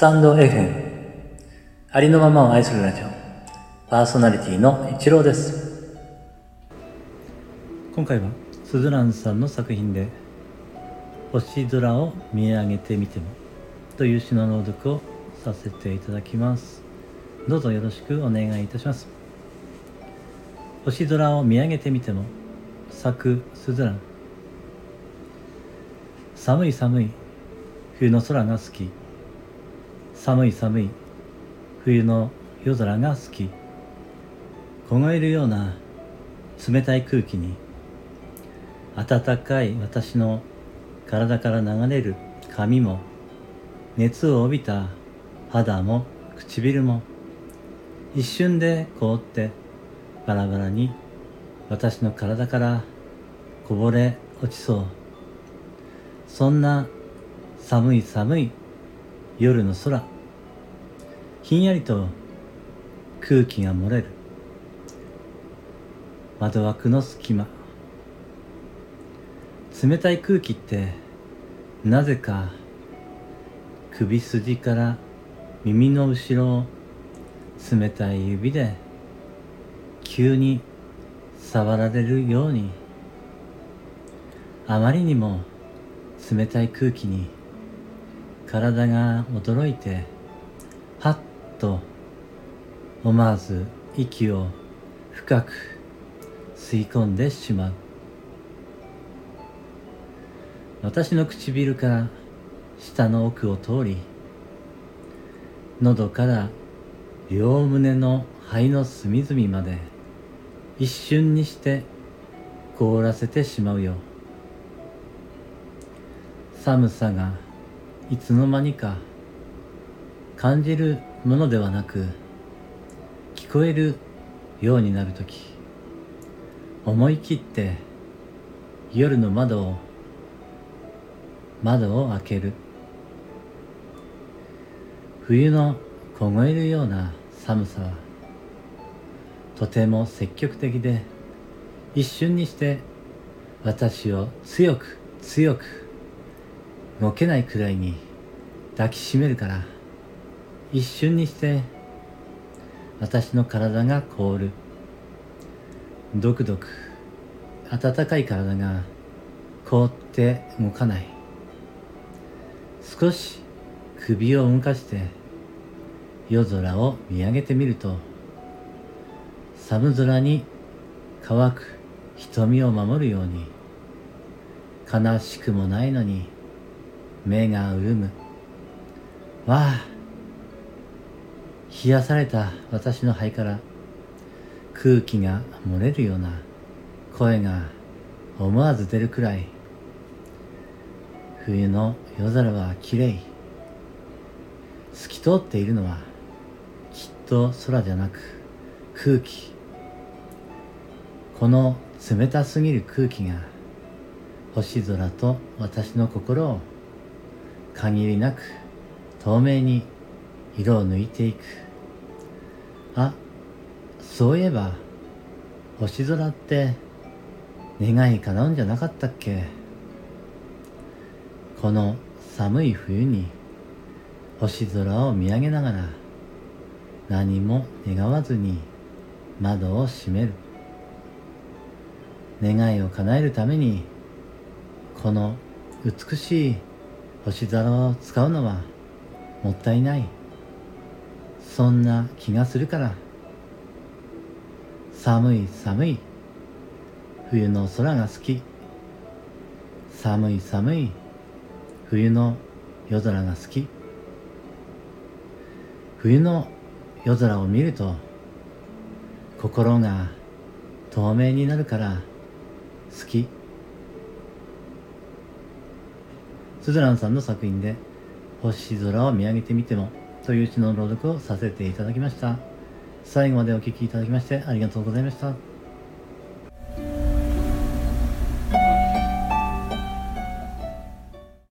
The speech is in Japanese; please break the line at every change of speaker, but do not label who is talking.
タンド FM ありのままを愛するラジオ。パーソナリティの一郎です。今回はスズランさんの作品で「星空を見上げてみても」という詩の朗読をさせていただきます。どうぞよろしくお願いいたします。星空を見上げてみても咲くスズラン寒い寒い冬の空が好き。寒い寒い。冬の夜空が好き。凍えるような冷たい空気に暖かい私の体から流れる髪も熱を帯びた肌も唇も一瞬で凍ってバラバラに私の体からこぼれ落ちそう。そんな寒い寒い夜の空。ひんやりと空気が漏れる。窓枠の隙間。冷たい空気ってなぜか首筋から耳の後ろを冷たい指で急に触られるように。あまりにも冷たい空気に体が驚いてはっと思わず息を深く吸い込んでしまう。私の唇から舌の奥を通り喉から両胸の肺の隅々まで一瞬にして凍らせてしまうよ寒さがいつの間にか感じるものではなく聞こえるようになるとき思い切って夜の窓を窓を開ける。冬の凍えるような寒さはとても積極的で一瞬にして私を強く強く動けないくらいに抱きしめるから一瞬にして私の体が凍る。ドクドク暖かい体が凍って動かない。少し首を動かして夜空を見上げてみると寒空に乾く瞳を守るように悲しくもないのに目が潤む。わあ。冷やされた私の肺から空気が漏れるような声が思わず出るくらい。冬の夜空はきれい透き通っているのはきっと空じゃなく空気。この冷たすぎる空気が星空と私の心を限りなく透明に色を抜いていく。あそういえば星空って願い叶うんじゃなかったっけ？この寒い冬に星空を見上げながら何も願わずに窓を閉める。願いを叶えるためにこの美しい星空を使うのはもったいない。そんな気がするから。寒い寒い。冬の空が好き。寒い寒い。冬の夜空が好き。冬の夜空を見ると心が透明になるから好き。スズランさんの作品で星空を見上げてみてもという詩の朗読をさせていただきました。最後までお聴きいただきましてありがとうございました。